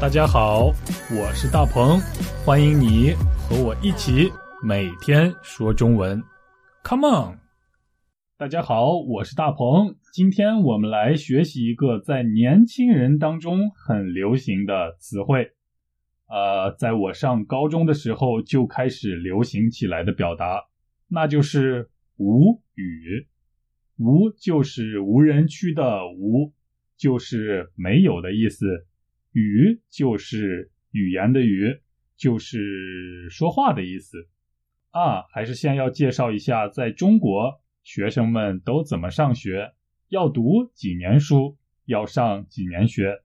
大家好，我是大鹏，欢迎你和我一起每天说中文。Come on！大家好，我是大鹏，今天我们来学习一个在年轻人当中很流行的词汇，呃，在我上高中的时候就开始流行起来的表达，那就是无语。无就是无人区的无，就是没有的意思。语就是语言的语，就是说话的意思。啊，还是先要介绍一下，在中国学生们都怎么上学，要读几年书，要上几年学。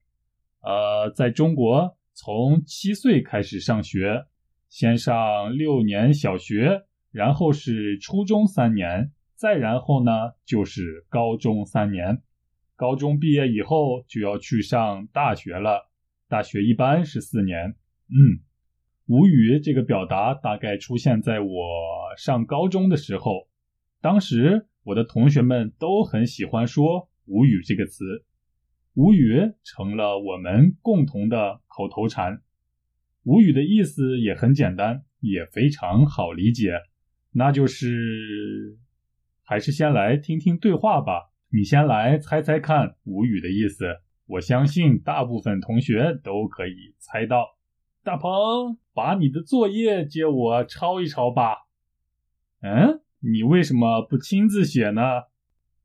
呃，在中国从七岁开始上学，先上六年小学，然后是初中三年，再然后呢就是高中三年。高中毕业以后就要去上大学了。大学一般是四年，嗯，无语这个表达大概出现在我上高中的时候，当时我的同学们都很喜欢说无语这个词，无语成了我们共同的口头禅。无语的意思也很简单，也非常好理解，那就是还是先来听听对话吧，你先来猜猜看无语的意思。我相信大部分同学都可以猜到。大鹏，把你的作业借我抄一抄吧。嗯，你为什么不亲自写呢？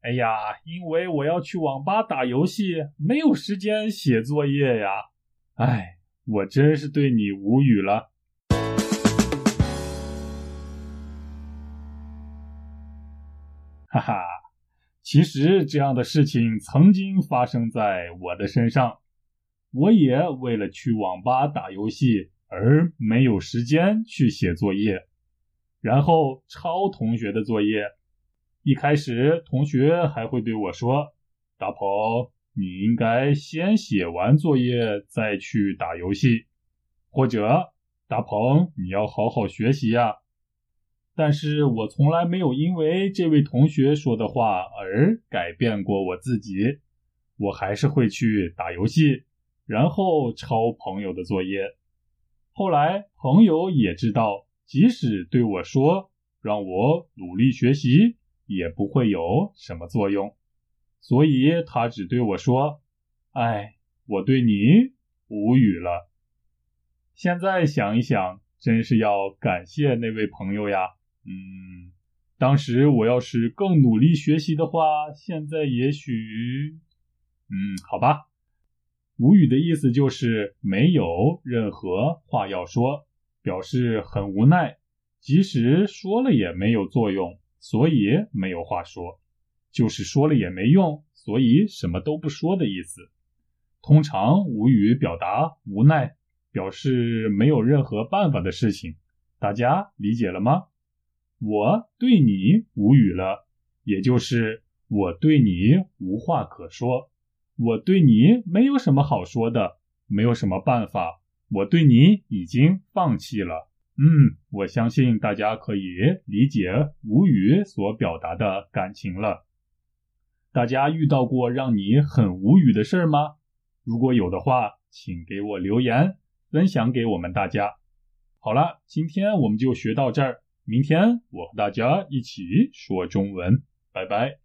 哎呀，因为我要去网吧打游戏，没有时间写作业呀。哎，我真是对你无语了。哈哈。其实这样的事情曾经发生在我的身上，我也为了去网吧打游戏而没有时间去写作业，然后抄同学的作业。一开始同学还会对我说：“大鹏，你应该先写完作业再去打游戏，或者大鹏你要好好学习呀。”但是我从来没有因为这位同学说的话而改变过我自己，我还是会去打游戏，然后抄朋友的作业。后来朋友也知道，即使对我说让我努力学习，也不会有什么作用，所以他只对我说：“哎，我对你无语了。”现在想一想，真是要感谢那位朋友呀。嗯，当时我要是更努力学习的话，现在也许……嗯，好吧。无语的意思就是没有任何话要说，表示很无奈，即使说了也没有作用，所以没有话说，就是说了也没用，所以什么都不说的意思。通常无语表达无奈，表示没有任何办法的事情。大家理解了吗？我对你无语了，也就是我对你无话可说，我对你没有什么好说的，没有什么办法，我对你已经放弃了。嗯，我相信大家可以理解无语所表达的感情了。大家遇到过让你很无语的事儿吗？如果有的话，请给我留言，分享给我们大家。好了，今天我们就学到这儿。明天我和大家一起说中文，拜拜。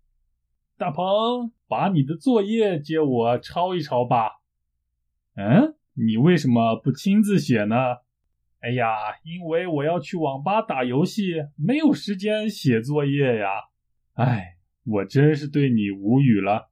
大鹏，把你的作业借我抄一抄吧。嗯，你为什么不亲自写呢？哎呀，因为我要去网吧打游戏，没有时间写作业呀。哎，我真是对你无语了。